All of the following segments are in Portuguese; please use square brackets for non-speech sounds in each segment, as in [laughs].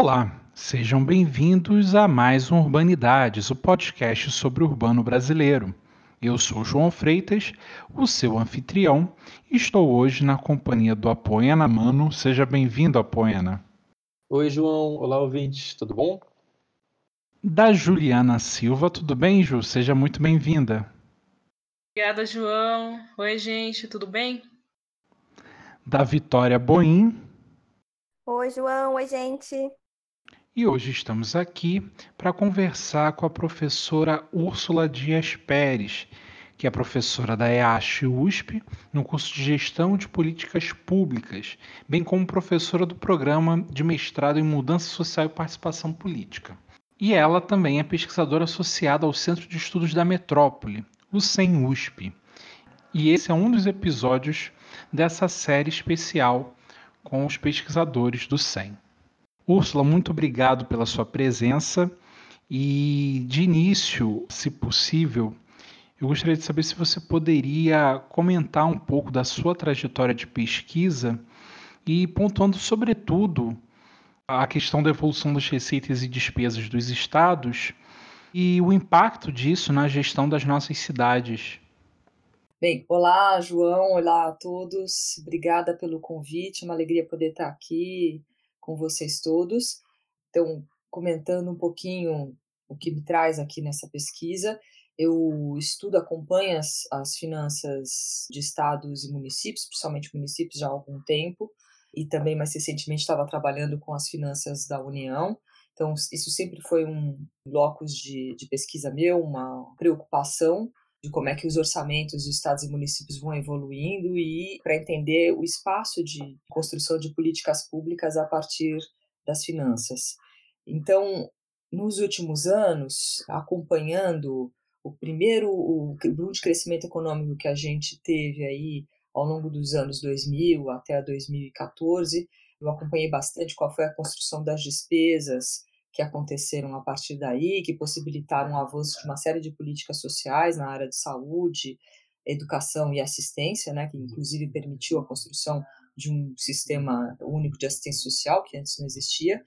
Olá, sejam bem-vindos a mais um Urbanidades, o podcast sobre o urbano brasileiro. Eu sou João Freitas, o seu anfitrião, e estou hoje na companhia do Apoiana Mano. Seja bem-vindo, Apoiana. Oi, João. Olá, ouvintes. Tudo bom? Da Juliana Silva. Tudo bem, Ju? Seja muito bem-vinda. Obrigada, João. Oi, gente. Tudo bem? Da Vitória Boim. Oi, João. Oi, gente. E hoje estamos aqui para conversar com a professora Úrsula Dias Pérez, que é professora da EASH USP, no curso de Gestão de Políticas Públicas, bem como professora do programa de mestrado em Mudança Social e Participação Política. E ela também é pesquisadora associada ao Centro de Estudos da Metrópole, o CEM USP. E esse é um dos episódios dessa série especial com os pesquisadores do CEM. Úrsula, muito obrigado pela sua presença. E de início, se possível, eu gostaria de saber se você poderia comentar um pouco da sua trajetória de pesquisa e pontuando, sobretudo, a questão da evolução das receitas e despesas dos estados e o impacto disso na gestão das nossas cidades. Bem, olá, João, olá a todos. Obrigada pelo convite, uma alegria poder estar aqui com vocês todos. Então, comentando um pouquinho o que me traz aqui nessa pesquisa, eu estudo, acompanho as, as finanças de estados e municípios, principalmente municípios, já há algum tempo, e também mais recentemente estava trabalhando com as finanças da União. Então, isso sempre foi um locus de, de pesquisa meu, uma preocupação de como é que os orçamentos dos estados e municípios vão evoluindo e para entender o espaço de construção de políticas públicas a partir das finanças. Então, nos últimos anos, acompanhando o primeiro o boom de crescimento econômico que a gente teve aí ao longo dos anos 2000 até 2014, eu acompanhei bastante qual foi a construção das despesas que aconteceram a partir daí, que possibilitaram o avanço de uma série de políticas sociais na área de saúde, educação e assistência, né, que inclusive permitiu a construção de um sistema único de assistência social que antes não existia.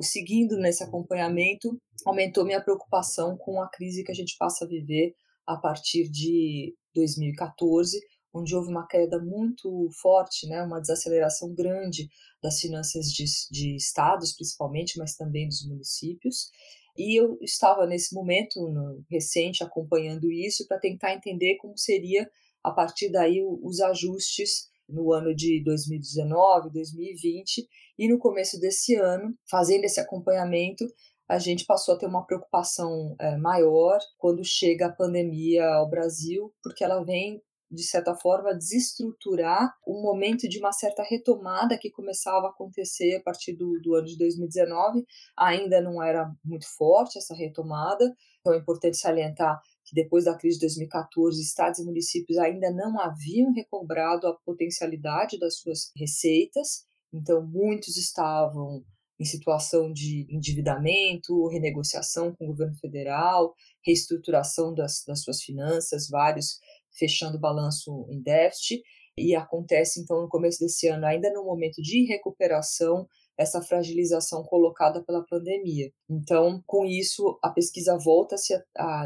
Seguindo nesse acompanhamento, aumentou minha preocupação com a crise que a gente passa a viver a partir de 2014, onde houve uma queda muito forte, né, uma desaceleração grande das finanças de, de estados, principalmente, mas também dos municípios. E eu estava nesse momento no, recente acompanhando isso para tentar entender como seria a partir daí os ajustes no ano de 2019, 2020 e no começo desse ano, fazendo esse acompanhamento, a gente passou a ter uma preocupação é, maior quando chega a pandemia ao Brasil, porque ela vem de certa forma, desestruturar um momento de uma certa retomada que começava a acontecer a partir do, do ano de 2019. Ainda não era muito forte essa retomada, então é importante salientar que depois da crise de 2014, estados e municípios ainda não haviam recobrado a potencialidade das suas receitas, então muitos estavam em situação de endividamento, renegociação com o governo federal, reestruturação das, das suas finanças, vários fechando o balanço em déficit, e acontece então no começo desse ano, ainda no momento de recuperação, essa fragilização colocada pela pandemia. Então, com isso, a pesquisa volta-se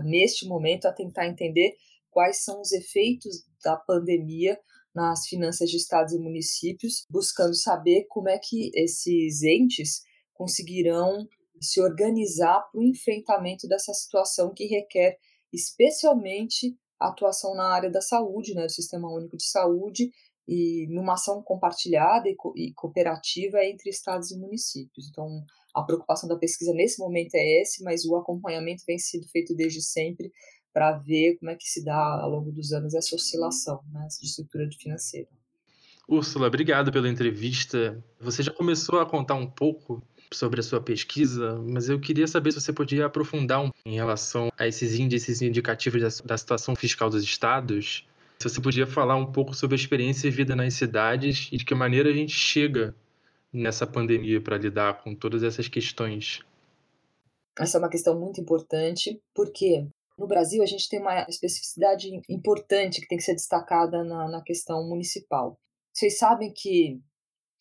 neste momento a tentar entender quais são os efeitos da pandemia nas finanças de estados e municípios, buscando saber como é que esses entes conseguirão se organizar para o enfrentamento dessa situação que requer especialmente atuação na área da saúde, né, do Sistema Único de Saúde, e numa ação compartilhada e, co e cooperativa entre estados e municípios. Então, a preocupação da pesquisa nesse momento é esse, mas o acompanhamento vem sido feito desde sempre para ver como é que se dá ao longo dos anos essa oscilação né, de estrutura financeira. Úrsula, obrigado pela entrevista. Você já começou a contar um pouco sobre a sua pesquisa, mas eu queria saber se você podia aprofundar um, em relação a esses índices indicativos da, da situação fiscal dos estados. Se você podia falar um pouco sobre a experiência de vida nas cidades e de que maneira a gente chega nessa pandemia para lidar com todas essas questões. Essa é uma questão muito importante, porque no Brasil a gente tem uma especificidade importante que tem que ser destacada na, na questão municipal. Vocês sabem que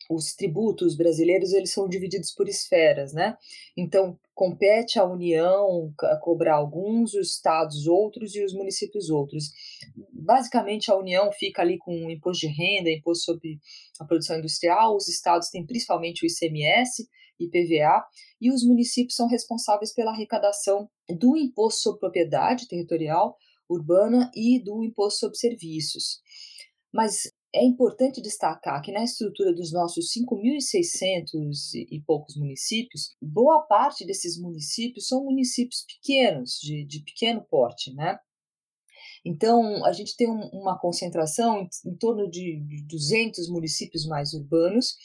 os tributos brasileiros eles são divididos por esferas, né? Então compete à União cobrar alguns, os estados outros e os municípios outros. Basicamente a União fica ali com o imposto de renda, imposto sobre a produção industrial, os estados têm principalmente o ICMS, IPVA, e os municípios são responsáveis pela arrecadação do imposto sobre propriedade territorial urbana e do imposto sobre serviços. Mas é importante destacar que na estrutura dos nossos 5.600 e poucos municípios, boa parte desses municípios são municípios pequenos, de, de pequeno porte, né? Então, a gente tem um, uma concentração em, em torno de 200 municípios mais urbanos,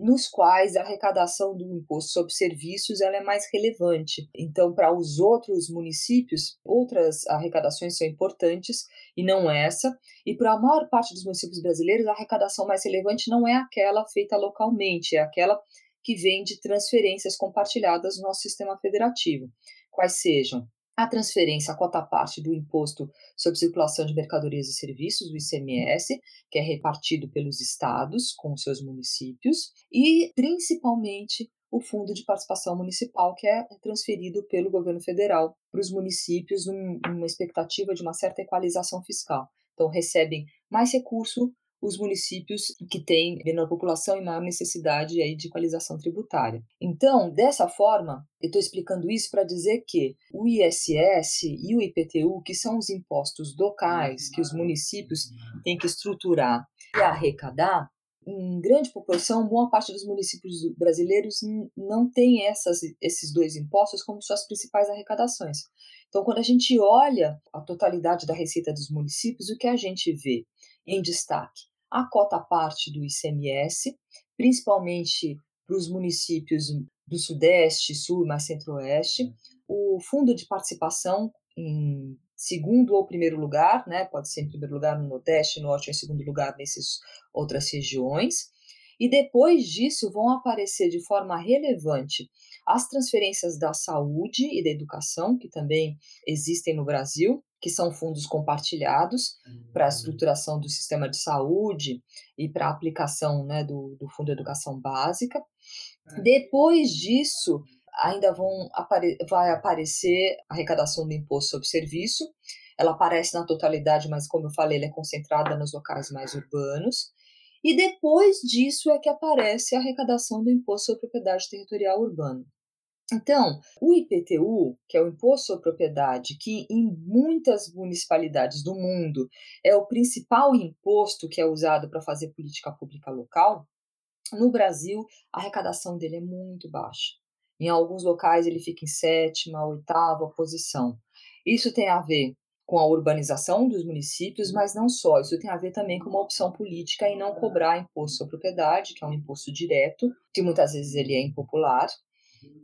nos quais a arrecadação do imposto sobre serviços ela é mais relevante. Então, para os outros municípios, outras arrecadações são importantes e não essa. E para a maior parte dos municípios brasileiros, a arrecadação mais relevante não é aquela feita localmente, é aquela que vem de transferências compartilhadas no nosso sistema federativo, quais sejam a transferência, a cota parte do Imposto sobre Circulação de Mercadorias e Serviços, o ICMS, que é repartido pelos estados com seus municípios, e principalmente o Fundo de Participação Municipal, que é transferido pelo governo federal para os municípios numa expectativa de uma certa equalização fiscal. Então, recebem mais recurso os municípios que têm menor população e maior necessidade aí de equalização tributária. Então, dessa forma, eu estou explicando isso para dizer que o ISS e o IPTU, que são os impostos locais que os municípios têm que estruturar e arrecadar, em grande proporção, boa parte dos municípios brasileiros não tem essas, esses dois impostos como suas principais arrecadações. Então, quando a gente olha a totalidade da receita dos municípios, o que a gente vê em destaque? A cota parte do ICMS, principalmente para os municípios do Sudeste, Sul e mais Centro-Oeste, o fundo de participação em segundo ou primeiro lugar, né? Pode ser em primeiro lugar no Nordeste, Norte ou em segundo lugar nessas outras regiões. E depois disso vão aparecer de forma relevante as transferências da saúde e da educação, que também existem no Brasil, que são fundos compartilhados para a uhum. estruturação do sistema de saúde e para a aplicação né, do, do Fundo de Educação Básica. É. Depois disso, ainda vão apare vai aparecer a arrecadação do imposto sobre serviço. Ela aparece na totalidade, mas como eu falei, ela é concentrada nos locais mais urbanos. E depois disso é que aparece a arrecadação do imposto sobre propriedade territorial urbana. Então, o IPTU, que é o Imposto sobre Propriedade, que em muitas municipalidades do mundo é o principal imposto que é usado para fazer política pública local, no Brasil a arrecadação dele é muito baixa. Em alguns locais ele fica em sétima, oitava posição. Isso tem a ver com a urbanização dos municípios, mas não só. Isso tem a ver também com uma opção política em não cobrar imposto sobre propriedade, que é um imposto direto, que muitas vezes ele é impopular,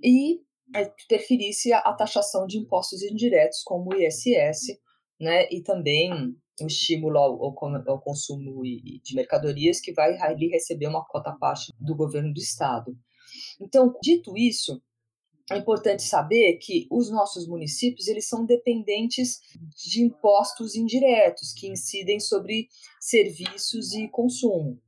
e interferisse a taxação de impostos indiretos, como o ISS, né, e também o estímulo ao, ao, consumo de mercadorias, que vai ali receber uma cota parte do governo do estado. Então, dito isso, é importante saber que os nossos municípios eles são dependentes de impostos indiretos que incidem sobre serviços e consumo,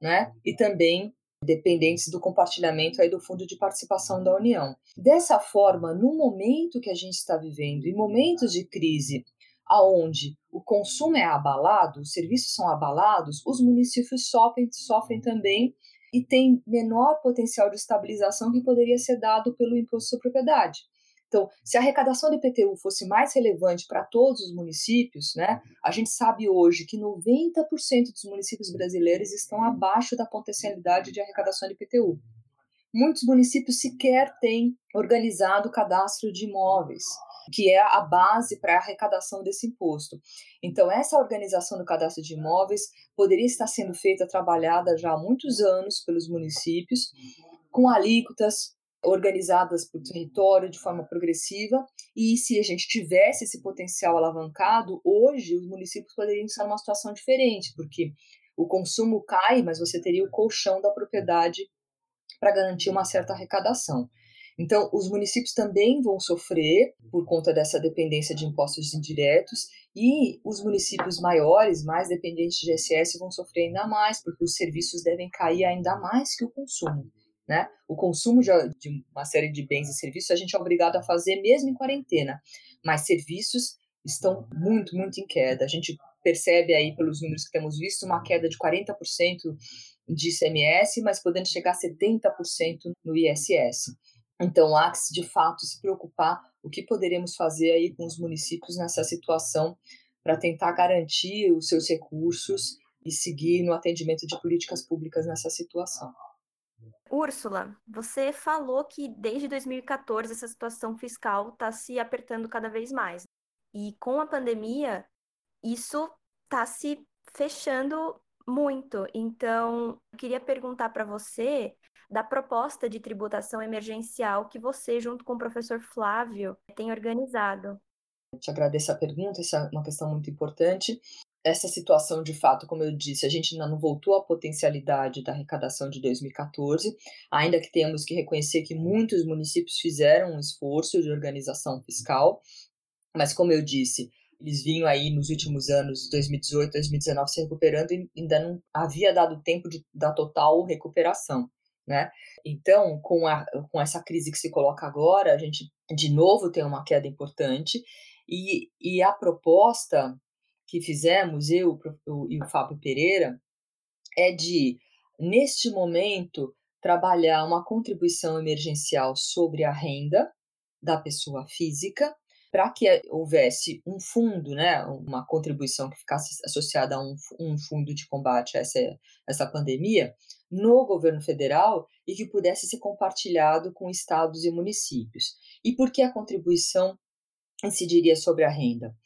né? E também dependentes do compartilhamento aí do Fundo de Participação da União. Dessa forma, no momento que a gente está vivendo, em momentos de crise, aonde o consumo é abalado, os serviços são abalados, os municípios sofrem, sofrem também e têm menor potencial de estabilização que poderia ser dado pelo imposto sobre propriedade. Então, se a arrecadação do IPTU fosse mais relevante para todos os municípios, né, a gente sabe hoje que 90% dos municípios brasileiros estão abaixo da potencialidade de arrecadação do IPTU. Muitos municípios sequer têm organizado o cadastro de imóveis, que é a base para a arrecadação desse imposto. Então, essa organização do cadastro de imóveis poderia estar sendo feita, trabalhada já há muitos anos pelos municípios, com alíquotas organizadas por território de forma progressiva, e se a gente tivesse esse potencial alavancado, hoje os municípios poderiam estar numa situação diferente, porque o consumo cai, mas você teria o colchão da propriedade para garantir uma certa arrecadação. Então, os municípios também vão sofrer por conta dessa dependência de impostos indiretos e os municípios maiores, mais dependentes de ISS, vão sofrer ainda mais, porque os serviços devem cair ainda mais que o consumo. Né? O consumo de, de uma série de bens e serviços a gente é obrigado a fazer mesmo em quarentena, mas serviços estão muito, muito em queda. A gente percebe aí pelos números que temos visto uma queda de 40% de ICMS, mas podendo chegar a 70% no ISS. Então, há que, de fato, se preocupar o que poderemos fazer aí com os municípios nessa situação para tentar garantir os seus recursos e seguir no atendimento de políticas públicas nessa situação. Úrsula, você falou que desde 2014 essa situação fiscal está se apertando cada vez mais. E com a pandemia, isso está se fechando muito. Então, eu queria perguntar para você da proposta de tributação emergencial que você, junto com o professor Flávio, tem organizado. Eu te agradeço a pergunta, essa é uma questão muito importante. Essa situação, de fato, como eu disse, a gente ainda não voltou à potencialidade da arrecadação de 2014, ainda que temos que reconhecer que muitos municípios fizeram um esforço de organização fiscal, mas, como eu disse, eles vinham aí nos últimos anos, 2018, 2019, se recuperando e ainda não havia dado tempo de, da total recuperação. Né? Então, com, a, com essa crise que se coloca agora, a gente de novo tem uma queda importante e, e a proposta que fizemos, eu e o Fábio Pereira, é de, neste momento, trabalhar uma contribuição emergencial sobre a renda da pessoa física para que houvesse um fundo, né, uma contribuição que ficasse associada a um, um fundo de combate a essa, essa pandemia no governo federal e que pudesse ser compartilhado com estados e municípios. E por que a contribuição incidiria sobre a renda?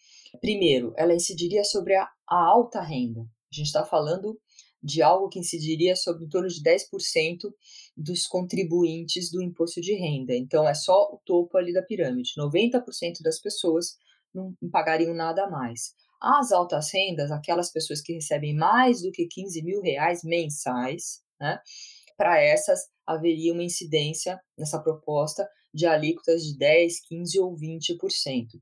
Primeiro, ela incidiria sobre a, a alta renda. A gente está falando de algo que incidiria sobre em torno de 10% dos contribuintes do imposto de renda. Então, é só o topo ali da pirâmide. 90% das pessoas não pagariam nada mais. As altas rendas, aquelas pessoas que recebem mais do que 15 mil reais mensais, né, para essas haveria uma incidência nessa proposta de alíquotas de 10, 15 ou 20%.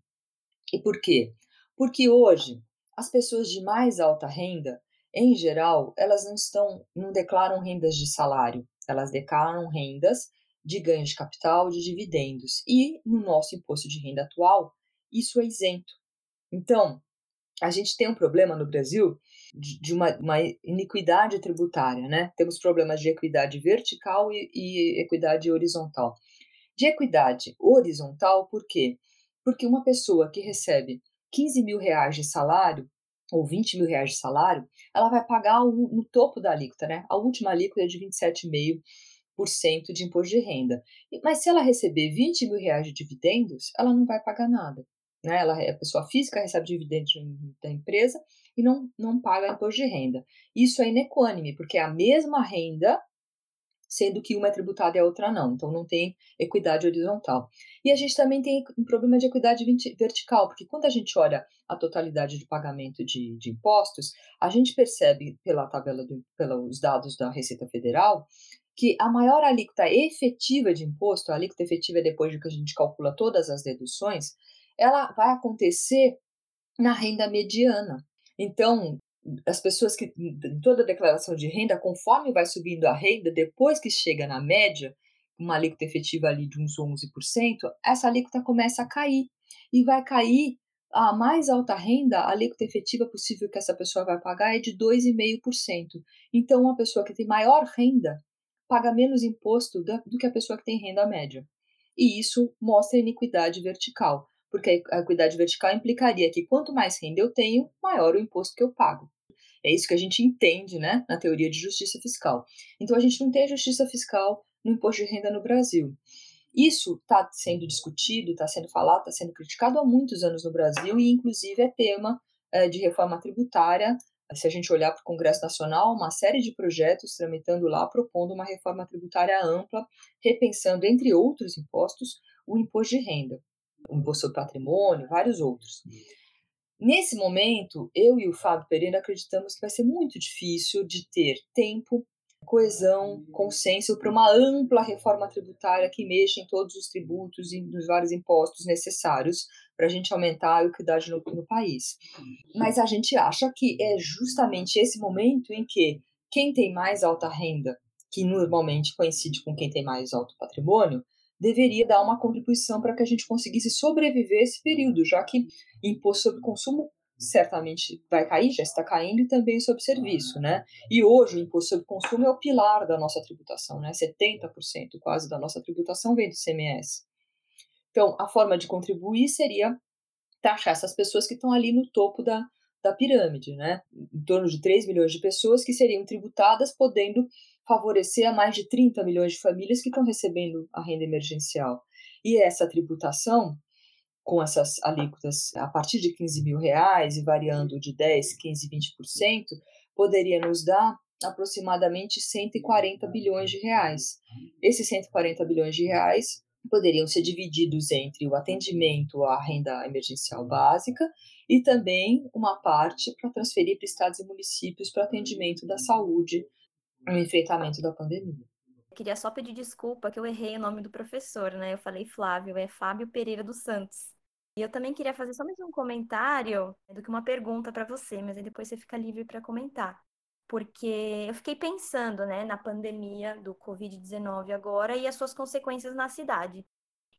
E por quê? Porque hoje as pessoas de mais alta renda em geral, elas não estão, não declaram rendas de salário, elas declaram rendas de ganho de capital, de dividendos. E no nosso imposto de renda atual, isso é isento. Então, a gente tem um problema no Brasil de, uma, uma, iniquidade tributária, né? Temos problemas de equidade vertical e, e equidade horizontal. De equidade horizontal, por quê? Porque uma pessoa que recebe 15 mil reais de salário, ou 20 mil reais de salário, ela vai pagar o, no topo da alíquota, né? A última alíquota é de 27,5% de imposto de renda. Mas se ela receber 20 mil reais de dividendos, ela não vai pagar nada. Né? Ela, a pessoa física recebe dividendos da empresa e não, não paga imposto de renda. Isso é inequânime, porque é a mesma renda sendo que uma é tributada e a outra não. Então não tem equidade horizontal. E a gente também tem um problema de equidade vertical, porque quando a gente olha a totalidade de pagamento de, de impostos, a gente percebe pela tabela, do, pelos dados da Receita Federal, que a maior alíquota efetiva de imposto, a alíquota efetiva é depois de que a gente calcula todas as deduções, ela vai acontecer na renda mediana. Então, as pessoas que em toda declaração de renda, conforme vai subindo a renda, depois que chega na média, uma alíquota efetiva ali de uns 11%, essa alíquota começa a cair e vai cair a mais alta renda, a alíquota efetiva possível que essa pessoa vai pagar é de 2,5%. Então, uma pessoa que tem maior renda paga menos imposto do que a pessoa que tem renda média. E isso mostra a iniquidade vertical porque a equidade vertical implicaria que quanto mais renda eu tenho, maior o imposto que eu pago. É isso que a gente entende né, na teoria de justiça fiscal. Então, a gente não tem justiça fiscal no imposto de renda no Brasil. Isso está sendo discutido, está sendo falado, está sendo criticado há muitos anos no Brasil e, inclusive, é tema é, de reforma tributária. Se a gente olhar para o Congresso Nacional, uma série de projetos tramitando lá, propondo uma reforma tributária ampla, repensando, entre outros impostos, o imposto de renda o imposto sobre patrimônio, vários outros. Nesse momento, eu e o Fábio Pereira acreditamos que vai ser muito difícil de ter tempo coesão, consenso para uma ampla reforma tributária que mexa em todos os tributos e nos vários impostos necessários para a gente aumentar a equidade no, no país. Mas a gente acha que é justamente esse momento em que quem tem mais alta renda, que normalmente coincide com quem tem mais alto patrimônio, deveria dar uma contribuição para que a gente conseguisse sobreviver esse período, já que imposto sobre consumo certamente vai cair, já está caindo, e também sobre serviço, né? E hoje o imposto sobre consumo é o pilar da nossa tributação, né? 70% quase da nossa tributação vem do CMS. Então, a forma de contribuir seria taxar essas pessoas que estão ali no topo da, da pirâmide, né? Em torno de 3 milhões de pessoas que seriam tributadas, podendo favorecer a mais de 30 milhões de famílias que estão recebendo a renda emergencial. E essa tributação com essas alíquotas a partir de 15 mil reais e variando de 10, 15, 20%, poderia nos dar aproximadamente 140 bilhões de reais. Esses 140 bilhões de reais poderiam ser divididos entre o atendimento à renda emergencial básica e também uma parte para transferir para estados e municípios para atendimento da saúde no enfrentamento da pandemia. Queria só pedir desculpa que eu errei o nome do professor, né? Eu falei Flávio, é Fábio Pereira dos Santos. E eu também queria fazer só mais um comentário do que uma pergunta para você, mas aí depois você fica livre para comentar. Porque eu fiquei pensando, né, na pandemia do Covid-19 agora e as suas consequências na cidade.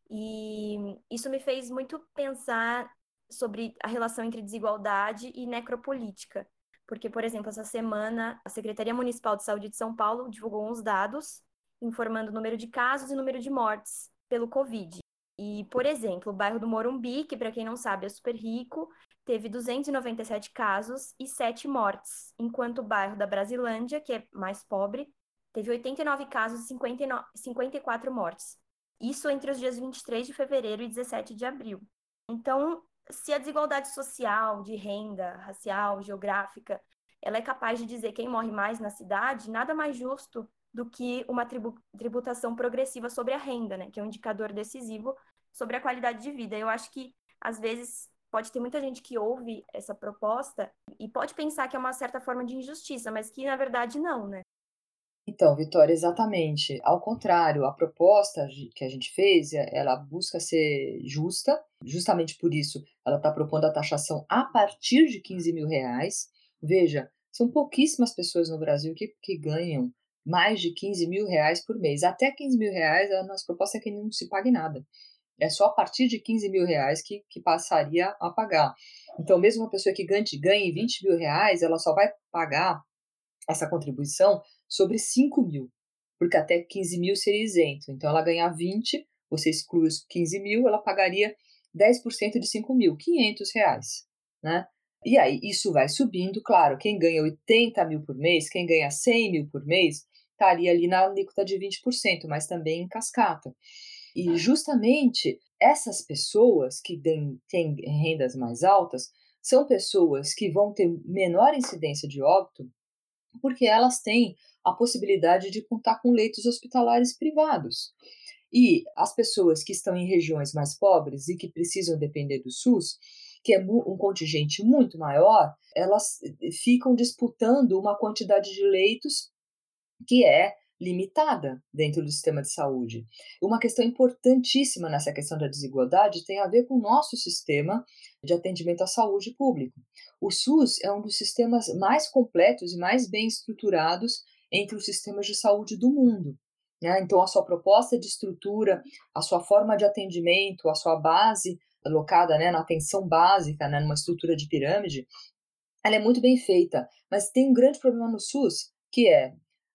E isso me fez muito pensar sobre a relação entre desigualdade e necropolítica. Porque, por exemplo, essa semana a Secretaria Municipal de Saúde de São Paulo divulgou uns dados informando o número de casos e número de mortes pelo Covid. E, por exemplo, o bairro do Morumbi, que para quem não sabe é super rico, teve 297 casos e 7 mortes, enquanto o bairro da Brasilândia, que é mais pobre, teve 89 casos e 59, 54 mortes. Isso entre os dias 23 de fevereiro e 17 de abril. Então, se a desigualdade social, de renda, racial, geográfica, ela é capaz de dizer quem morre mais na cidade, nada mais justo do que uma tributação progressiva sobre a renda, né, que é um indicador decisivo sobre a qualidade de vida. Eu acho que, às vezes, pode ter muita gente que ouve essa proposta e pode pensar que é uma certa forma de injustiça, mas que, na verdade, não, né? Então, Vitória, exatamente. Ao contrário, a proposta que a gente fez, ela busca ser justa, justamente por isso ela está propondo a taxação a partir de 15 mil reais. Veja, são pouquíssimas pessoas no Brasil que, que ganham mais de 15 mil reais por mês. Até 15 mil reais, a nossa proposta é que não se pague nada. É só a partir de 15 mil reais que, que passaria a pagar. Então, mesmo uma pessoa que ganhe, ganhe 20 mil reais, ela só vai pagar essa contribuição sobre 5 mil, porque até 15 mil seria isento. Então, ela ganhar 20, você exclui os 15 mil, ela pagaria 10% de 5 mil, 500 reais, né? E aí, isso vai subindo, claro, quem ganha 80 mil por mês, quem ganha 100 mil por mês, estaria ali na alíquota de 20%, mas também em cascata. E justamente essas pessoas que têm rendas mais altas são pessoas que vão ter menor incidência de óbito porque elas têm a possibilidade de contar com leitos hospitalares privados. E as pessoas que estão em regiões mais pobres e que precisam depender do SUS, que é um contingente muito maior, elas eh, ficam disputando uma quantidade de leitos que é limitada dentro do sistema de saúde. Uma questão importantíssima nessa questão da desigualdade tem a ver com o nosso sistema de atendimento à saúde público. O SUS é um dos sistemas mais completos e mais bem estruturados entre os sistemas de saúde do mundo. Né? Então, a sua proposta de estrutura, a sua forma de atendimento, a sua base alocada né, na atenção básica, né, numa estrutura de pirâmide, ela é muito bem feita, mas tem um grande problema no SUS, que é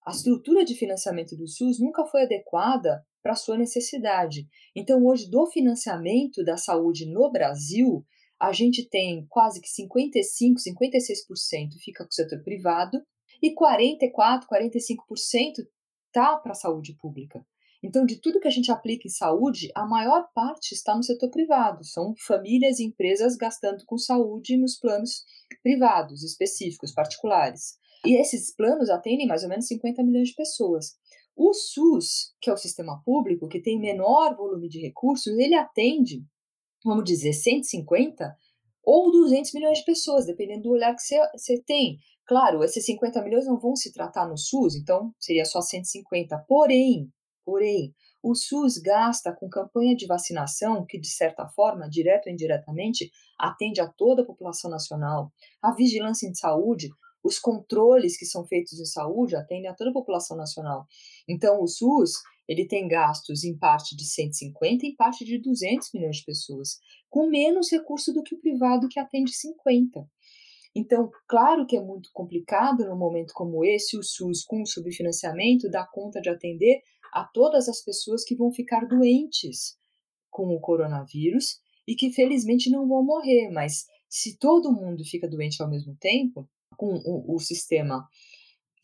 a estrutura de financiamento do SUS nunca foi adequada para sua necessidade. Então, hoje, do financiamento da saúde no Brasil, a gente tem quase que 55%, 56% fica com o setor privado e 44%, 45% está para a saúde pública. Então, de tudo que a gente aplica em saúde, a maior parte está no setor privado. São famílias e empresas gastando com saúde nos planos privados, específicos, particulares. E esses planos atendem mais ou menos 50 milhões de pessoas. O SUS, que é o sistema público, que tem menor volume de recursos, ele atende, vamos dizer, 150 ou 200 milhões de pessoas, dependendo do olhar que você, tem. Claro, esses 50 milhões não vão se tratar no SUS, então seria só 150. Porém, porém, o SUS gasta com campanha de vacinação, que de certa forma, direto ou indiretamente, atende a toda a população nacional. A vigilância em saúde, os controles que são feitos em saúde atendem a toda a população nacional. Então, o SUS, ele tem gastos em parte de 150 e em parte de 200 milhões de pessoas, com menos recurso do que o privado que atende 50. Então, claro que é muito complicado num momento como esse, o SUS com subfinanciamento dá conta de atender a todas as pessoas que vão ficar doentes com o coronavírus e que felizmente não vão morrer, mas se todo mundo fica doente ao mesmo tempo, com o, o sistema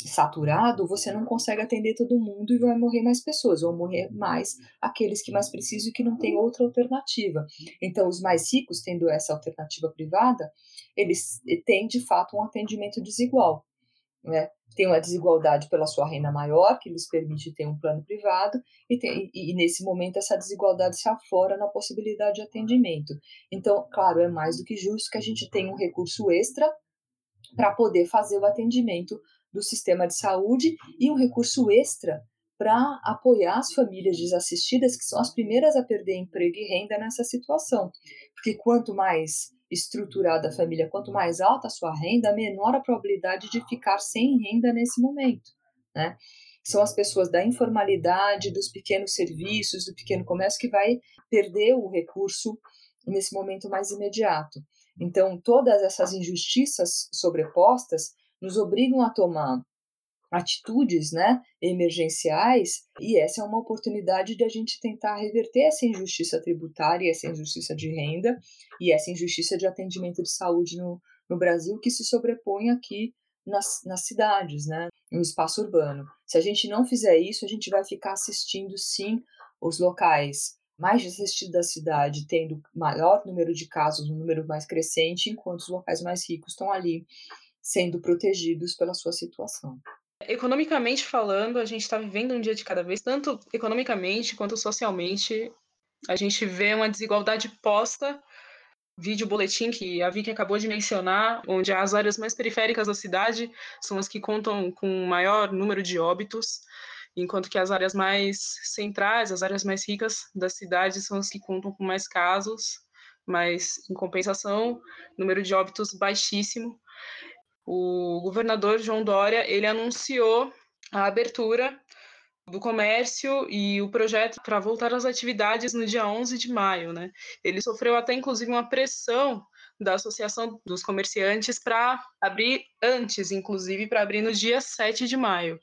saturado, você não consegue atender todo mundo e vai morrer mais pessoas, vão morrer mais aqueles que mais precisam e que não têm outra alternativa. Então, os mais ricos, tendo essa alternativa privada, eles têm de fato um atendimento desigual. Né? Tem uma desigualdade pela sua renda maior, que lhes permite ter um plano privado, e, tem, e, e nesse momento essa desigualdade se aflora na possibilidade de atendimento. Então, claro, é mais do que justo que a gente tenha um recurso extra para poder fazer o atendimento do sistema de saúde e um recurso extra para apoiar as famílias desassistidas, que são as primeiras a perder emprego e renda nessa situação. Porque quanto mais estruturada a família, quanto mais alta a sua renda, menor a probabilidade de ficar sem renda nesse momento. Né? São as pessoas da informalidade, dos pequenos serviços, do pequeno comércio que vai perder o recurso nesse momento mais imediato. Então, todas essas injustiças sobrepostas nos obrigam a tomar atitudes né, emergenciais, e essa é uma oportunidade de a gente tentar reverter essa injustiça tributária, essa injustiça de renda e essa injustiça de atendimento de saúde no, no Brasil que se sobrepõe aqui nas, nas cidades, né, no espaço urbano. Se a gente não fizer isso, a gente vai ficar assistindo, sim, os locais mais assistidos da cidade tendo maior número de casos, um número mais crescente, enquanto os locais mais ricos estão ali sendo protegidos pela sua situação. Economicamente falando, a gente está vivendo um dia de cada vez, tanto economicamente quanto socialmente. A gente vê uma desigualdade posta. Vídeo boletim que a Vicky acabou de mencionar, onde as áreas mais periféricas da cidade são as que contam com maior número de óbitos, enquanto que as áreas mais centrais, as áreas mais ricas da cidade são as que contam com mais casos, mas em compensação, número de óbitos baixíssimo o governador João Dória ele anunciou a abertura do comércio e o projeto para voltar às atividades no dia 11 de maio, né? Ele sofreu até inclusive uma pressão da Associação dos Comerciantes para abrir antes, inclusive para abrir no dia 7 de maio.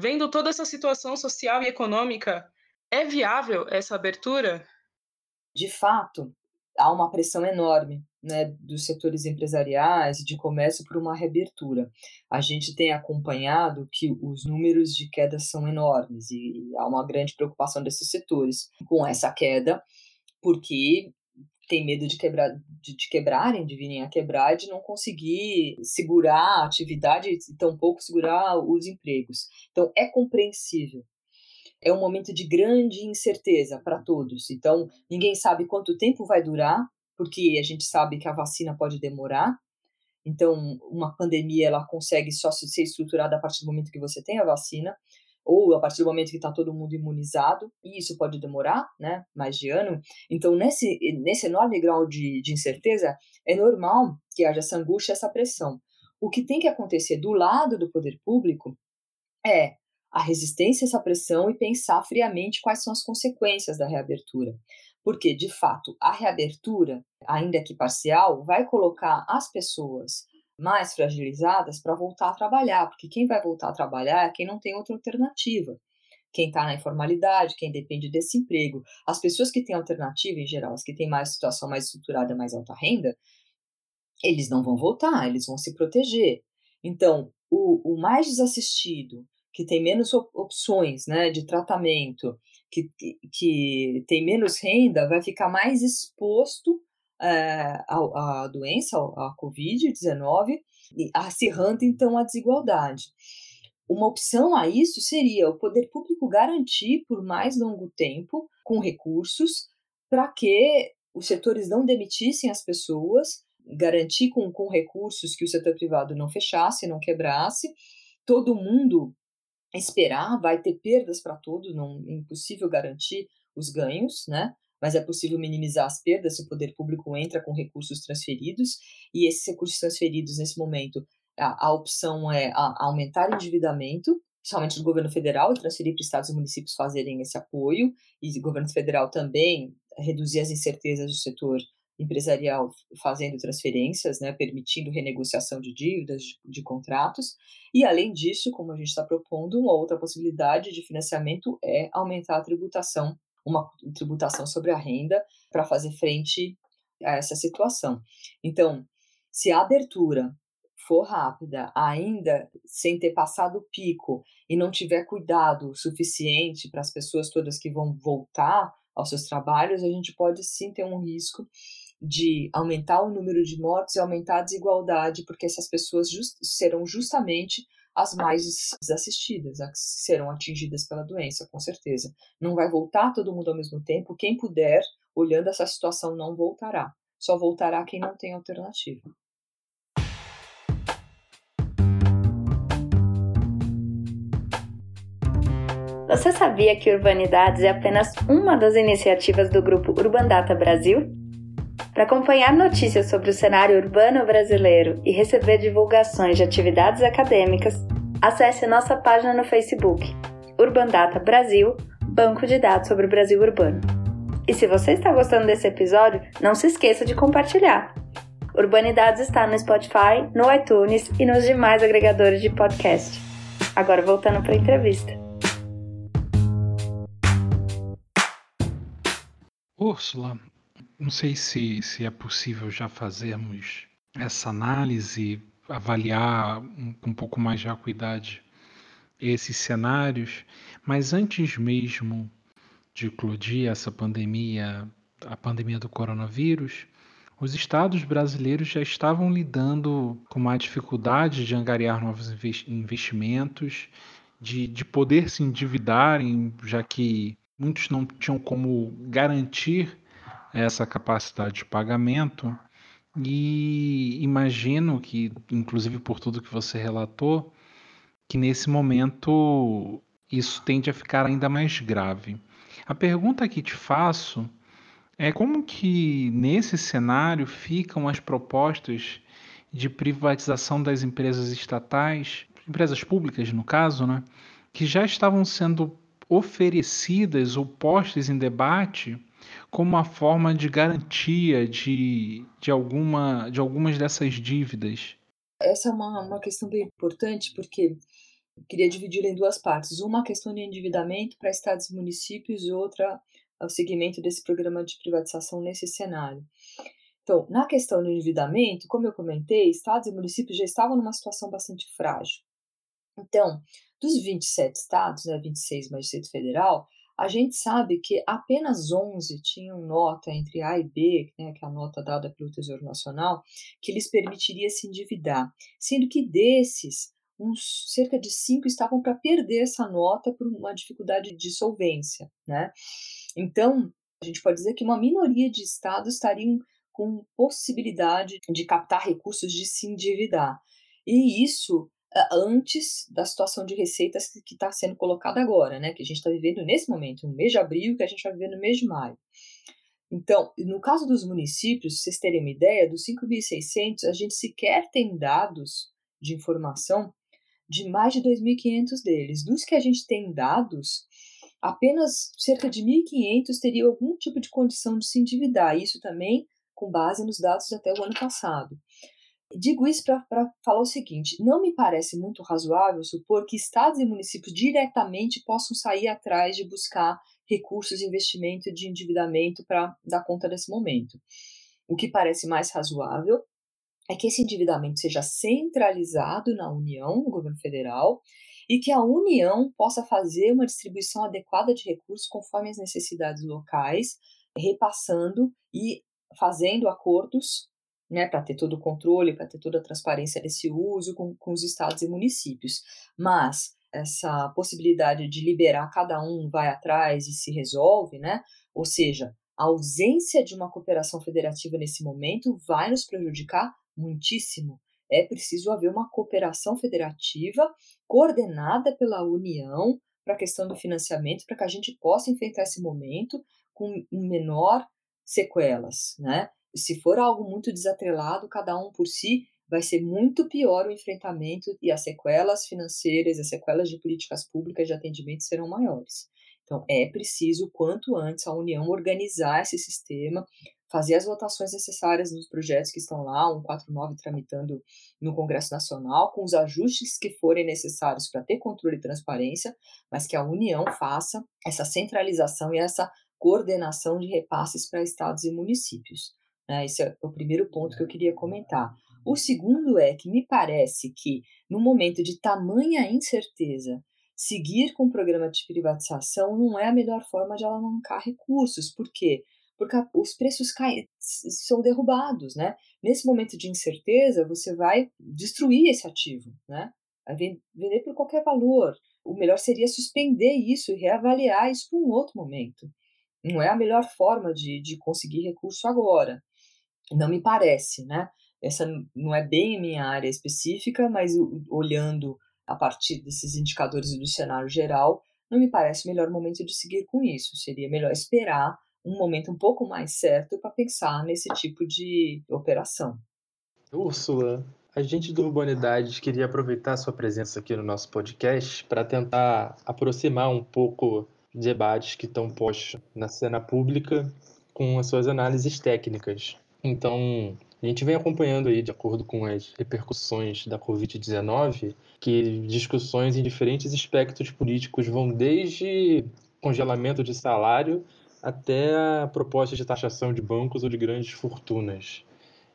Vendo toda essa situação social e econômica, é viável essa abertura? De fato, há uma pressão enorme né, dos setores empresariais e de comércio por uma reabertura. A gente tem acompanhado que os números de queda são enormes e há uma grande preocupação desses setores com essa queda, porque tem medo de, quebrar, de, de quebrarem, de virem a quebrar, de não conseguir segurar a atividade e tampouco segurar os empregos. Então, é compreensível é um momento de grande incerteza para todos. Então, ninguém sabe quanto tempo vai durar porque a gente sabe que a vacina pode demorar. Então, uma pandemia ela consegue só ser estruturada a partir do momento que você tem a vacina ou a partir do momento que está todo mundo imunizado, e isso pode demorar, né, mais de ano. Então, nesse, nesse enorme grau de, de incerteza, é normal que haja essa angústia, essa pressão. O que tem que acontecer do lado do poder público é a resistência a essa pressão e pensar friamente quais são as consequências da reabertura porque, de fato, a reabertura, ainda que parcial, vai colocar as pessoas mais fragilizadas para voltar a trabalhar, porque quem vai voltar a trabalhar é quem não tem outra alternativa. Quem está na informalidade, quem depende desse emprego. As pessoas que têm alternativa, em geral, as que têm mais situação mais estruturada, mais alta renda, eles não vão voltar, eles vão se proteger. Então, o, o mais desassistido, que tem menos opções né, de tratamento, que, que tem menos renda vai ficar mais exposto é, à, à doença, à Covid-19, acirrando então a desigualdade. Uma opção a isso seria o poder público garantir por mais longo tempo, com recursos, para que os setores não demitissem as pessoas garantir com, com recursos que o setor privado não fechasse, não quebrasse, todo mundo esperar, vai ter perdas para todos, não é impossível garantir os ganhos, né? Mas é possível minimizar as perdas se o poder público entra com recursos transferidos e esses recursos transferidos nesse momento a, a opção é a, aumentar o endividamento, principalmente do governo federal, e transferir para estados e municípios fazerem esse apoio, e o governo federal também reduzir as incertezas do setor empresarial fazendo transferências, né, permitindo renegociação de dívidas, de, de contratos. E, além disso, como a gente está propondo, uma outra possibilidade de financiamento é aumentar a tributação, uma tributação sobre a renda, para fazer frente a essa situação. Então, se a abertura for rápida, ainda sem ter passado o pico e não tiver cuidado suficiente para as pessoas todas que vão voltar aos seus trabalhos, a gente pode sim ter um risco de aumentar o número de mortes e aumentar a desigualdade, porque essas pessoas just, serão justamente as mais desassistidas, as que serão atingidas pela doença, com certeza. Não vai voltar todo mundo ao mesmo tempo. Quem puder, olhando essa situação, não voltará. Só voltará quem não tem alternativa. Você sabia que Urbanidades é apenas uma das iniciativas do grupo Urbandata Brasil? Para acompanhar notícias sobre o cenário urbano brasileiro e receber divulgações de atividades acadêmicas, acesse nossa página no Facebook, Urbandata Brasil, banco de dados sobre o Brasil urbano. E se você está gostando desse episódio, não se esqueça de compartilhar. Urbanidades está no Spotify, no iTunes e nos demais agregadores de podcast. Agora voltando para a entrevista. Úrsula, não sei se, se é possível já fazermos essa análise, avaliar um, com um pouco mais de acuidade esses cenários, mas antes mesmo de eclodir essa pandemia, a pandemia do coronavírus, os estados brasileiros já estavam lidando com uma dificuldade de angariar novos investimentos, de, de poder se endividarem, já que muitos não tinham como garantir essa capacidade de pagamento e imagino que, inclusive por tudo que você relatou, que nesse momento isso tende a ficar ainda mais grave. A pergunta que te faço é como que nesse cenário ficam as propostas de privatização das empresas estatais, empresas públicas no caso, né, que já estavam sendo oferecidas ou postas em debate como uma forma de garantia de, de, alguma, de algumas dessas dívidas? Essa é uma, uma questão bem importante, porque queria dividi-la em duas partes. Uma, a questão de endividamento para estados e municípios, outra, o segmento desse programa de privatização nesse cenário. Então, na questão do endividamento, como eu comentei, estados e municípios já estavam numa situação bastante frágil. Então, dos 27 estados, né, 26 mais Distrito Federal, a gente sabe que apenas 11 tinham nota entre A e B, né, que é a nota dada pelo Tesouro Nacional, que lhes permitiria se endividar, sendo que desses, uns cerca de 5 estavam para perder essa nota por uma dificuldade de solvência. Né? Então, a gente pode dizer que uma minoria de estados estariam com possibilidade de captar recursos de se endividar. E isso antes da situação de receitas que está sendo colocada agora, né? Que a gente está vivendo nesse momento, no mês de abril, que a gente vai viver no mês de maio. Então, no caso dos municípios, vocês terem uma ideia, dos 5.600, a gente sequer tem dados de informação de mais de 2.500 deles. Dos que a gente tem dados, apenas cerca de 1.500 teriam algum tipo de condição de se endividar. Isso também com base nos dados até o ano passado. Digo isso para falar o seguinte: não me parece muito razoável supor que estados e municípios diretamente possam sair atrás de buscar recursos investimento de endividamento para dar conta desse momento. O que parece mais razoável é que esse endividamento seja centralizado na União, no governo federal, e que a União possa fazer uma distribuição adequada de recursos conforme as necessidades locais, repassando e fazendo acordos né, para ter todo o controle, para ter toda a transparência desse uso com, com os estados e municípios. Mas essa possibilidade de liberar cada um vai atrás e se resolve, né? Ou seja, A ausência de uma cooperação federativa nesse momento vai nos prejudicar muitíssimo. É preciso haver uma cooperação federativa coordenada pela União para a questão do financiamento, para que a gente possa enfrentar esse momento com menor sequelas, né? Se for algo muito desatrelado, cada um por si, vai ser muito pior o enfrentamento e as sequelas financeiras, as sequelas de políticas públicas de atendimento serão maiores. Então, é preciso, quanto antes, a União organizar esse sistema, fazer as votações necessárias nos projetos que estão lá, 149 tramitando no Congresso Nacional, com os ajustes que forem necessários para ter controle e transparência, mas que a União faça essa centralização e essa coordenação de repasses para estados e municípios. Né? Esse é o primeiro ponto que eu queria comentar. O segundo é que me parece que, no momento de tamanha incerteza, seguir com o programa de privatização não é a melhor forma de alavancar recursos. Por quê? Porque os preços caem, são derrubados, né? Nesse momento de incerteza, você vai destruir esse ativo, né? Vender por qualquer valor. O melhor seria suspender isso e reavaliar isso para um outro momento. Não é a melhor forma de, de conseguir recurso agora. Não me parece, né? Essa não é bem minha área específica, mas olhando a partir desses indicadores e do cenário geral, não me parece o melhor momento de seguir com isso. Seria melhor esperar um momento um pouco mais certo para pensar nesse tipo de operação. Úrsula, a gente do Urbanidades queria aproveitar sua presença aqui no nosso podcast para tentar aproximar um pouco debates que estão postos na cena pública com as suas análises técnicas. Então, a gente vem acompanhando aí, de acordo com as repercussões da Covid-19, que discussões em diferentes espectros políticos vão desde congelamento de salário até a proposta de taxação de bancos ou de grandes fortunas.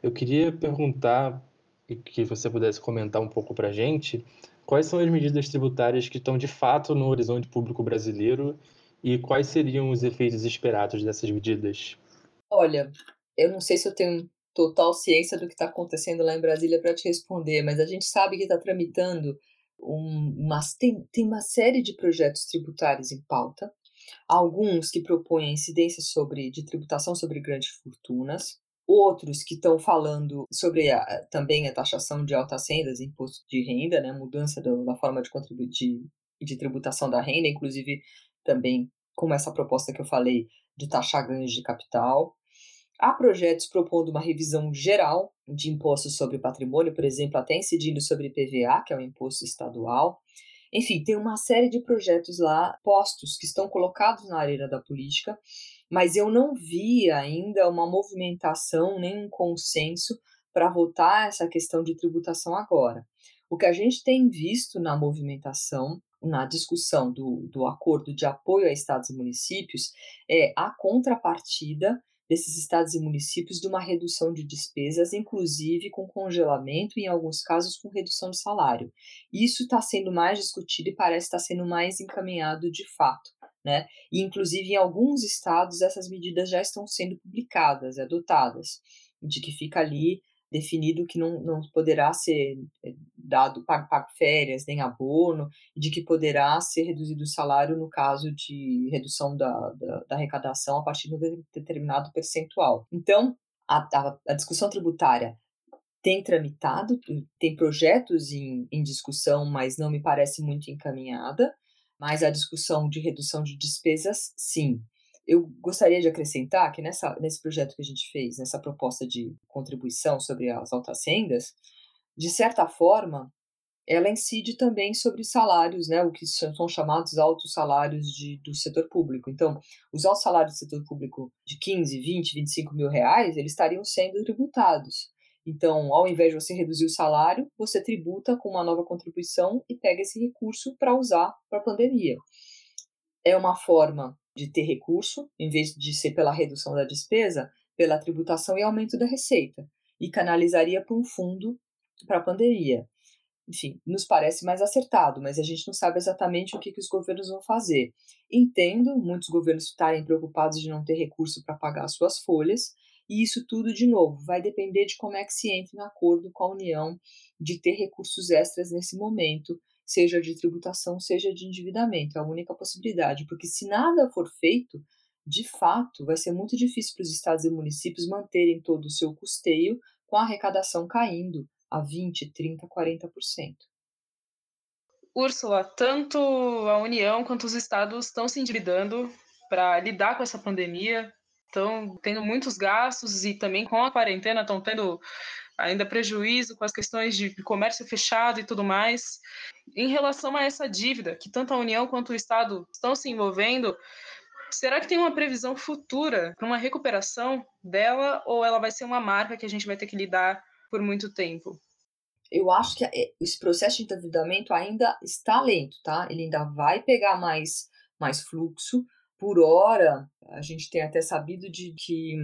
Eu queria perguntar, e que você pudesse comentar um pouco para a gente, quais são as medidas tributárias que estão de fato no horizonte público brasileiro e quais seriam os efeitos esperados dessas medidas? Olha, eu não sei se eu tenho total ciência do que está acontecendo lá em Brasília para te responder, mas a gente sabe que está tramitando um, uma, tem, tem uma série de projetos tributários em pauta, alguns que propõem incidência sobre, de tributação sobre grandes fortunas, outros que estão falando sobre a, também a taxação de altas rendas, imposto de renda, né, mudança do, da forma de, de, de tributação da renda, inclusive também como essa proposta que eu falei de taxar ganhos de capital. Há projetos propondo uma revisão geral de impostos sobre patrimônio, por exemplo, até incidindo sobre IPVA, que é o imposto estadual. Enfim, tem uma série de projetos lá postos que estão colocados na arena da política, mas eu não vi ainda uma movimentação nem um consenso para votar essa questão de tributação agora. O que a gente tem visto na movimentação, na discussão do, do acordo de apoio a estados e municípios, é a contrapartida desses estados e municípios de uma redução de despesas, inclusive com congelamento e, em alguns casos, com redução de salário. Isso está sendo mais discutido e parece estar tá sendo mais encaminhado de fato. Né? E, inclusive, em alguns estados, essas medidas já estão sendo publicadas e adotadas, de que fica ali definido que não, não poderá ser eh, dado pago, pago férias nem abono, de que poderá ser reduzido o salário no caso de redução da, da, da arrecadação a partir de um determinado percentual. Então, a, a, a discussão tributária tem tramitado, tem projetos em, em discussão, mas não me parece muito encaminhada. Mas a discussão de redução de despesas, sim. Eu gostaria de acrescentar que nessa, nesse projeto que a gente fez, nessa proposta de contribuição sobre as altas rendas, de certa forma, ela incide também sobre salários, né, o que são chamados altos salários de, do setor público. Então, os altos salários do setor público de 15, 20, 25 mil reais, eles estariam sendo tributados. Então, ao invés de você reduzir o salário, você tributa com uma nova contribuição e pega esse recurso para usar para a pandemia. É uma forma de ter recurso, em vez de ser pela redução da despesa, pela tributação e aumento da receita, e canalizaria para um fundo para a pandemia. Enfim, nos parece mais acertado, mas a gente não sabe exatamente o que, que os governos vão fazer. Entendo muitos governos estarem preocupados de não ter recurso para pagar suas folhas, e isso tudo, de novo, vai depender de como é que se entra em acordo com a União de ter recursos extras nesse momento seja de tributação, seja de endividamento. É a única possibilidade, porque se nada for feito, de fato, vai ser muito difícil para os estados e municípios manterem todo o seu custeio com a arrecadação caindo a 20, 30, 40%. Úrsula, tanto a União quanto os estados estão se endividando para lidar com essa pandemia, estão tendo muitos gastos e também com a quarentena estão tendo ainda prejuízo com as questões de comércio fechado e tudo mais. Em relação a essa dívida, que tanto a União quanto o Estado estão se envolvendo, será que tem uma previsão futura para uma recuperação dela ou ela vai ser uma marca que a gente vai ter que lidar por muito tempo? Eu acho que é, esse processo de endividamento ainda está lento, tá? Ele ainda vai pegar mais, mais fluxo. Por hora, a gente tem até sabido de que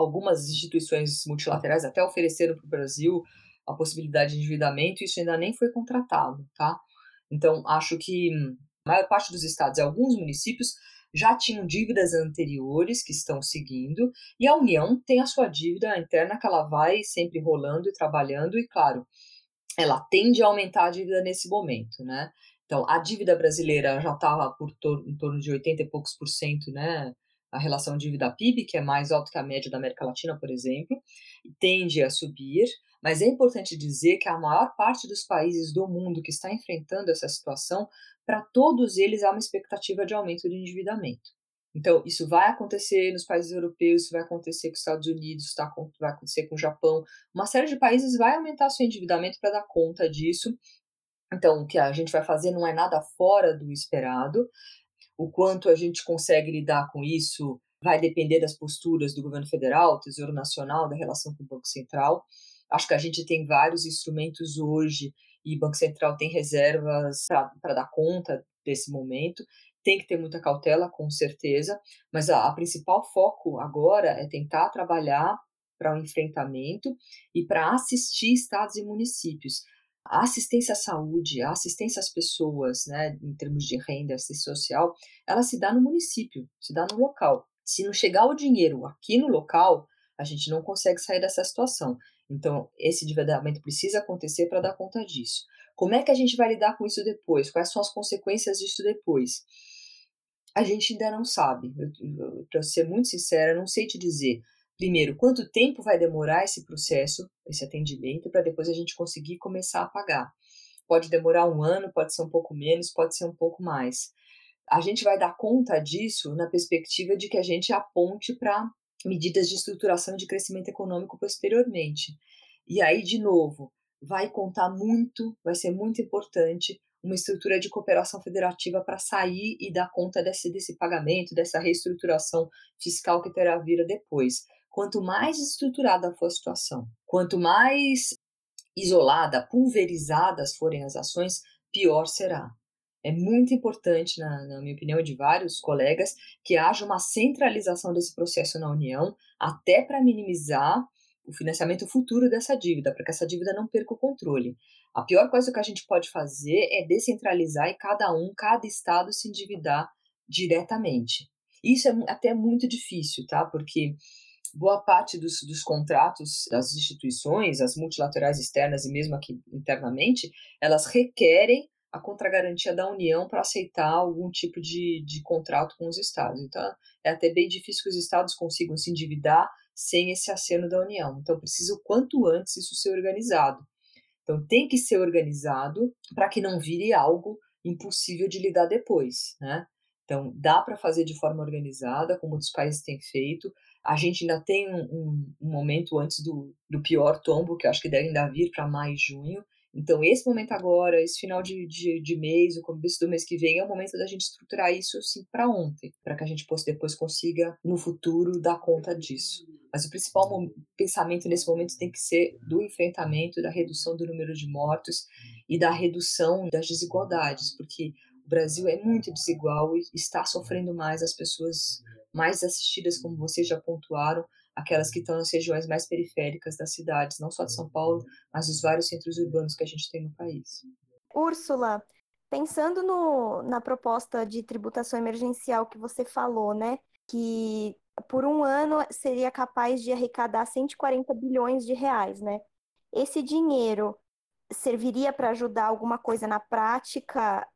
algumas instituições multilaterais até ofereceram para o Brasil a possibilidade de endividamento, e isso ainda nem foi contratado, tá? Então, acho que a maior parte dos estados e alguns municípios já tinham dívidas anteriores que estão seguindo, e a União tem a sua dívida interna que ela vai sempre rolando e trabalhando, e claro, ela tende a aumentar a dívida nesse momento, né? Então, a dívida brasileira já estava por tor em torno de 80 e poucos por cento, né? A relação dívida-PIB, que é mais alta que a média da América Latina, por exemplo, tende a subir, mas é importante dizer que a maior parte dos países do mundo que está enfrentando essa situação para todos eles há uma expectativa de aumento do endividamento. Então, isso vai acontecer nos países europeus, isso vai acontecer com os Estados Unidos, tá, vai acontecer com o Japão. Uma série de países vai aumentar seu endividamento para dar conta disso. Então, o que a gente vai fazer não é nada fora do esperado. O quanto a gente consegue lidar com isso vai depender das posturas do governo federal, Tesouro Nacional, da relação com o Banco Central. Acho que a gente tem vários instrumentos hoje e o Banco Central tem reservas para dar conta desse momento. Tem que ter muita cautela, com certeza, mas a, a principal foco agora é tentar trabalhar para o enfrentamento e para assistir estados e municípios. A assistência à saúde, a assistência às pessoas, né, em termos de renda, assistência social, ela se dá no município, se dá no local. Se não chegar o dinheiro aqui no local, a gente não consegue sair dessa situação. Então, esse endividamento precisa acontecer para dar conta disso. Como é que a gente vai lidar com isso depois? Quais são as consequências disso depois? A gente ainda não sabe. Para ser muito sincera, não sei te dizer. Primeiro, quanto tempo vai demorar esse processo, esse atendimento, para depois a gente conseguir começar a pagar. Pode demorar um ano, pode ser um pouco menos, pode ser um pouco mais. A gente vai dar conta disso na perspectiva de que a gente aponte para medidas de estruturação de crescimento econômico posteriormente. E aí, de novo, vai contar muito, vai ser muito importante uma estrutura de cooperação federativa para sair e dar conta desse, desse pagamento, dessa reestruturação fiscal que terá vir depois. Quanto mais estruturada for a situação, quanto mais isolada, pulverizadas forem as ações, pior será. É muito importante, na, na minha opinião, de vários colegas, que haja uma centralização desse processo na União, até para minimizar o financiamento futuro dessa dívida, para que essa dívida não perca o controle. A pior coisa que a gente pode fazer é descentralizar e cada um, cada estado se endividar diretamente. Isso é até muito difícil, tá? Porque boa parte dos, dos contratos das instituições, as multilaterais externas e mesmo aqui internamente, elas requerem a contragarantia da União para aceitar algum tipo de, de contrato com os estados. Então, é até bem difícil que os estados consigam se endividar sem esse aceno da União. Então, precisa o quanto antes isso ser organizado. Então, tem que ser organizado para que não vire algo impossível de lidar depois, né? Então, dá para fazer de forma organizada, como outros países têm feito. A gente ainda tem um, um, momento antes do, do pior tombo, que acho que deve ainda vir para mais junho, então, esse momento agora, esse final de, de, de mês, o começo do mês que vem, é o momento da gente estruturar isso assim para ontem, para que a gente possa, depois consiga, no futuro, dar conta disso. Mas o principal pensamento nesse momento tem que ser do enfrentamento, da redução do número de mortos e da redução das desigualdades, porque o Brasil é muito desigual e está sofrendo mais as pessoas mais assistidas, como vocês já pontuaram, aquelas que estão nas regiões mais periféricas das cidades, não só de São Paulo, mas dos vários centros urbanos que a gente tem no país. Úrsula, pensando no, na proposta de tributação emergencial que você falou, né, que por um ano seria capaz de arrecadar 140 bilhões de reais, né? Esse dinheiro serviria para ajudar alguma coisa na prática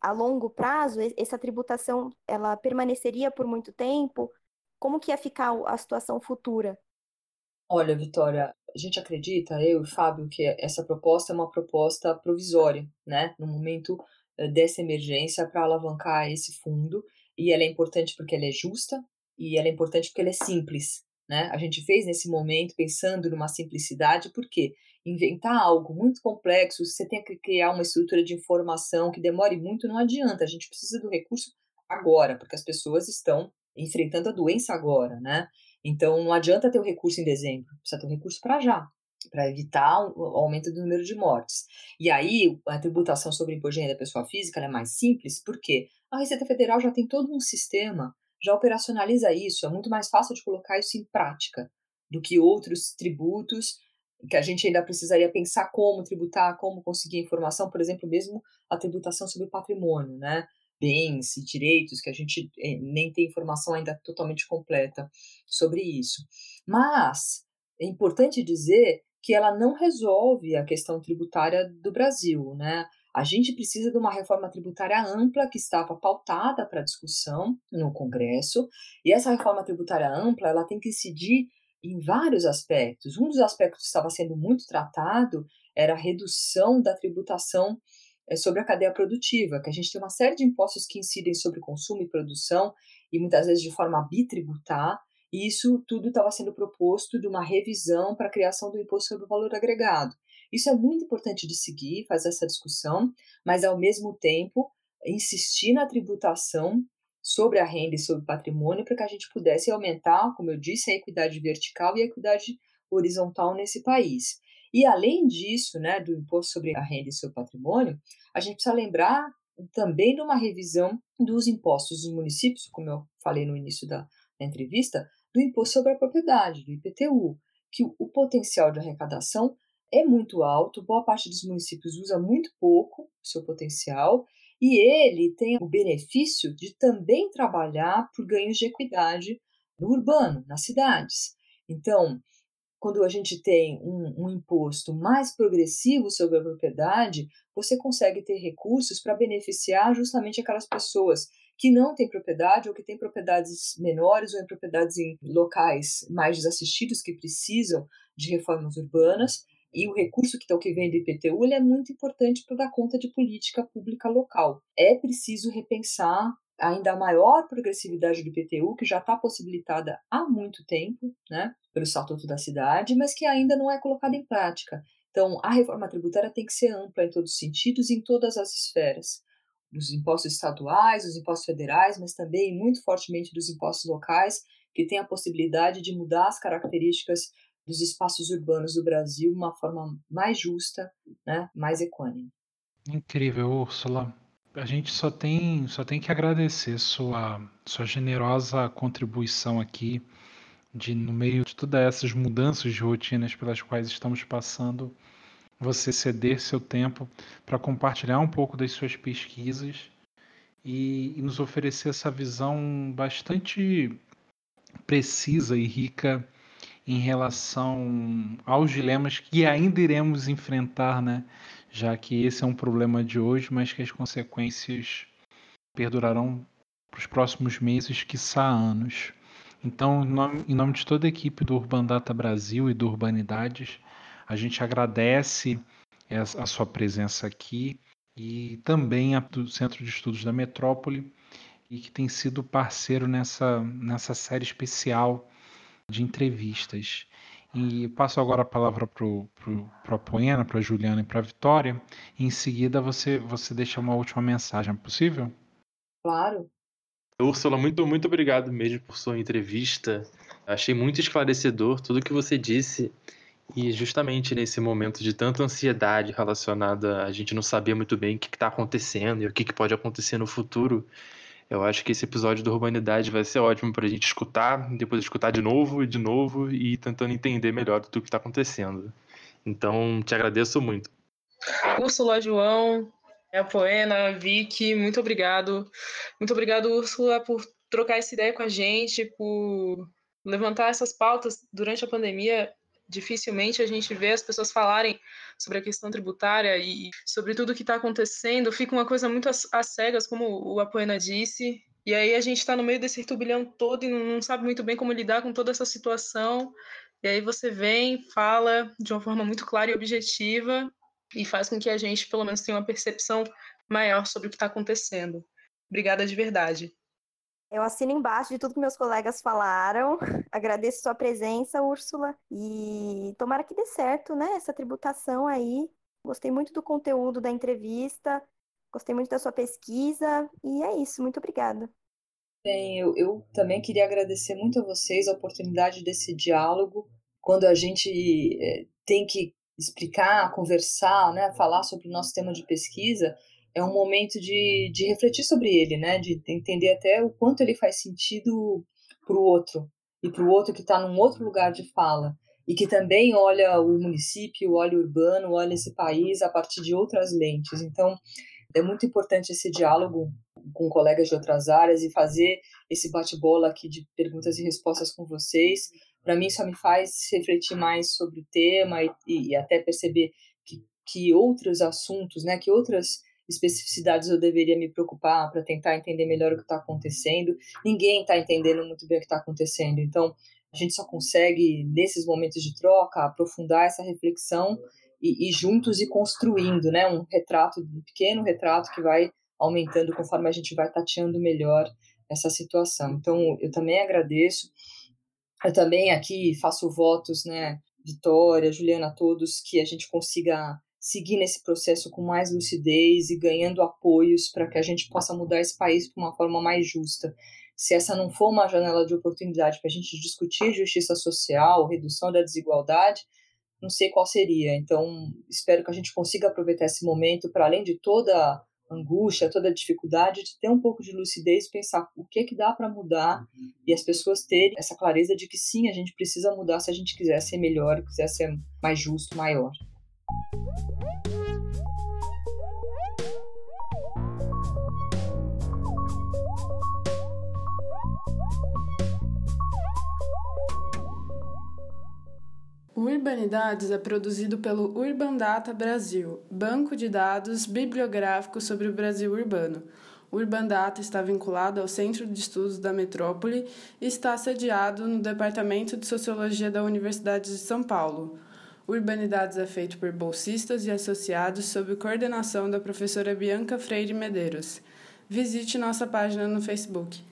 a longo prazo, essa tributação ela permaneceria por muito tempo? Como que ia ficar a situação futura? Olha, Vitória, a gente acredita, eu e o Fábio, que essa proposta é uma proposta provisória, né? No momento eh, dessa emergência para alavancar esse fundo. E ela é importante porque ela é justa e ela é importante porque ela é simples, né? A gente fez nesse momento pensando numa simplicidade, porque inventar algo muito complexo, você tem que criar uma estrutura de informação que demore muito, não adianta. A gente precisa do recurso agora, porque as pessoas estão enfrentando a doença agora, né? Então não adianta ter o recurso em dezembro, precisa ter o recurso para já, para evitar o aumento do número de mortes. E aí a tributação sobre imposto de renda da pessoa física é mais simples, porque a Receita Federal já tem todo um sistema, já operacionaliza isso, é muito mais fácil de colocar isso em prática do que outros tributos que a gente ainda precisaria pensar como tributar, como conseguir informação, por exemplo, mesmo a tributação sobre patrimônio, né? bens e direitos, que a gente eh, nem tem informação ainda totalmente completa sobre isso. Mas é importante dizer que ela não resolve a questão tributária do Brasil, né? A gente precisa de uma reforma tributária ampla que estava pautada para discussão no Congresso, e essa reforma tributária ampla ela tem que incidir em vários aspectos. Um dos aspectos que estava sendo muito tratado era a redução da tributação é sobre a cadeia produtiva, que a gente tem uma série de impostos que incidem sobre consumo e produção, e muitas vezes de forma bitributar, e isso tudo estava sendo proposto de uma revisão para a criação do imposto sobre o valor agregado. Isso é muito importante de seguir, fazer essa discussão, mas ao mesmo tempo insistir na tributação sobre a renda e sobre o patrimônio para que a gente pudesse aumentar, como eu disse, a equidade vertical e a equidade horizontal nesse país. E além disso, né, do imposto sobre a renda e sobre o patrimônio, a gente precisa lembrar também de uma revisão dos impostos dos municípios, como eu falei no início da, da entrevista, do imposto sobre a propriedade, do IPTU, que o, o potencial de arrecadação é muito alto, boa parte dos municípios usa muito pouco o seu potencial, e ele tem o benefício de também trabalhar por ganhos de equidade no urbano, nas cidades. Então, quando a gente tem um, um, imposto mais progressivo sobre a propriedade, você consegue ter recursos para beneficiar justamente aquelas pessoas que não têm propriedade ou que têm propriedades menores ou em propriedades em locais mais desassistidos que precisam de reformas urbanas. E o recurso que, tá, que vem do IPTU é muito importante para dar conta de política pública local. É preciso repensar ainda maior progressividade do IPTU, que já está possibilitada há muito tempo, né, pelo Estatuto da Cidade, mas que ainda não é colocada em prática. Então, a reforma tributária tem que ser ampla em todos os sentidos em todas as esferas. Dos impostos estaduais, dos impostos federais, mas também muito fortemente dos impostos locais, que tem a possibilidade de mudar as características dos espaços urbanos do Brasil uma forma mais justa, né, mais equânime. Incrível, Úrsula. A gente só tem, só tem que agradecer sua, sua generosa contribuição aqui, de no meio de todas essas mudanças de rotinas pelas quais estamos passando, você ceder seu tempo para compartilhar um pouco das suas pesquisas e, e nos oferecer essa visão bastante precisa e rica em relação aos dilemas que ainda iremos enfrentar, né? já que esse é um problema de hoje, mas que as consequências perdurarão para os próximos meses, quiçá anos. Então, em nome, de toda a equipe do Urban Data Brasil e do Urbanidades, a gente agradece a sua presença aqui e também a, do Centro de Estudos da Metrópole e que tem sido parceiro nessa, nessa série especial de entrevistas. E passo agora a palavra para a Poena, para a Juliana e para a Vitória. E em seguida você, você deixa uma última mensagem, é possível? Claro. Úrsula, muito, muito obrigado mesmo por sua entrevista. Achei muito esclarecedor tudo que você disse. E justamente nesse momento de tanta ansiedade relacionada a gente não saber muito bem o que está acontecendo e o que, que pode acontecer no futuro, eu acho que esse episódio do Urbanidade vai ser ótimo para a gente escutar, depois escutar de novo e de novo e ir tentando entender melhor tudo que está acontecendo. Então, te agradeço muito. Úrsula, João, a Poena, Vicky, muito obrigado. Muito obrigado, Úrsula, por trocar essa ideia com a gente, por levantar essas pautas durante a pandemia. Dificilmente a gente vê as pessoas falarem sobre a questão tributária e sobre tudo que está acontecendo. Fica uma coisa muito às, cegas, como o Apoena disse. E aí a gente está no meio desse turbilhão todo e não, sabe muito bem como lidar com toda essa situação. E aí você vem, fala de uma forma muito clara e objetiva e faz com que a gente, pelo menos, tenha uma percepção maior sobre o que está acontecendo. Obrigada de verdade. Eu assino embaixo de tudo que meus colegas falaram. [laughs] Agradeço sua presença, Úrsula. E tomara que dê certo, né? Essa tributação aí. Gostei muito do conteúdo da entrevista. Gostei muito da sua pesquisa. E é isso. Muito obrigada. Bem, eu, eu também queria agradecer muito a vocês a oportunidade desse diálogo. Quando a gente é, tem que explicar, conversar, né, falar sobre o nosso tema de pesquisa, é um momento de, de refletir sobre ele, né? De entender até o quanto ele faz sentido para o outro e para o outro que está num outro lugar de fala e que também olha o município, olha o urbano, olha esse país a partir de outras lentes. Então, é muito importante esse diálogo com colegas de outras áreas e fazer esse bate-bola aqui de perguntas e respostas com vocês. Para mim, isso me faz refletir mais sobre o tema e, e até perceber que, que outros assuntos, né, que outras especificidades eu deveria me preocupar para tentar entender melhor o que está acontecendo. Ninguém está entendendo muito bem o que está acontecendo. Então, a gente só consegue, nesses momentos de troca, aprofundar essa reflexão e, e juntos ir construindo né, um retrato, um pequeno retrato que vai aumentando conforme a gente vai tateando melhor essa situação. Então, eu também agradeço. Eu também aqui faço votos, né, Vitória, Juliana, todos, que a gente consiga seguir nesse processo com mais lucidez e ganhando apoios para que a gente possa mudar esse país de uma forma mais justa. Se essa não for uma janela de oportunidade para a gente discutir justiça social, redução da desigualdade, não sei qual seria. Então, espero que a gente consiga aproveitar esse momento para, além de toda angústia, toda dificuldade, de ter um pouco de lucidez, pensar o que é que dá para mudar e as pessoas terem essa clareza de que sim, a gente precisa mudar se a gente quiser ser melhor, quiser ser mais justo, maior. O Urbanidades é produzido pelo Urban Data Brasil, banco de dados bibliográfico sobre o Brasil urbano. O Urban Data está vinculado ao Centro de Estudos da Metrópole e está sediado no Departamento de Sociologia da Universidade de São Paulo. Urbanidades é feito por bolsistas e associados sob coordenação da professora Bianca Freire Medeiros. Visite nossa página no Facebook.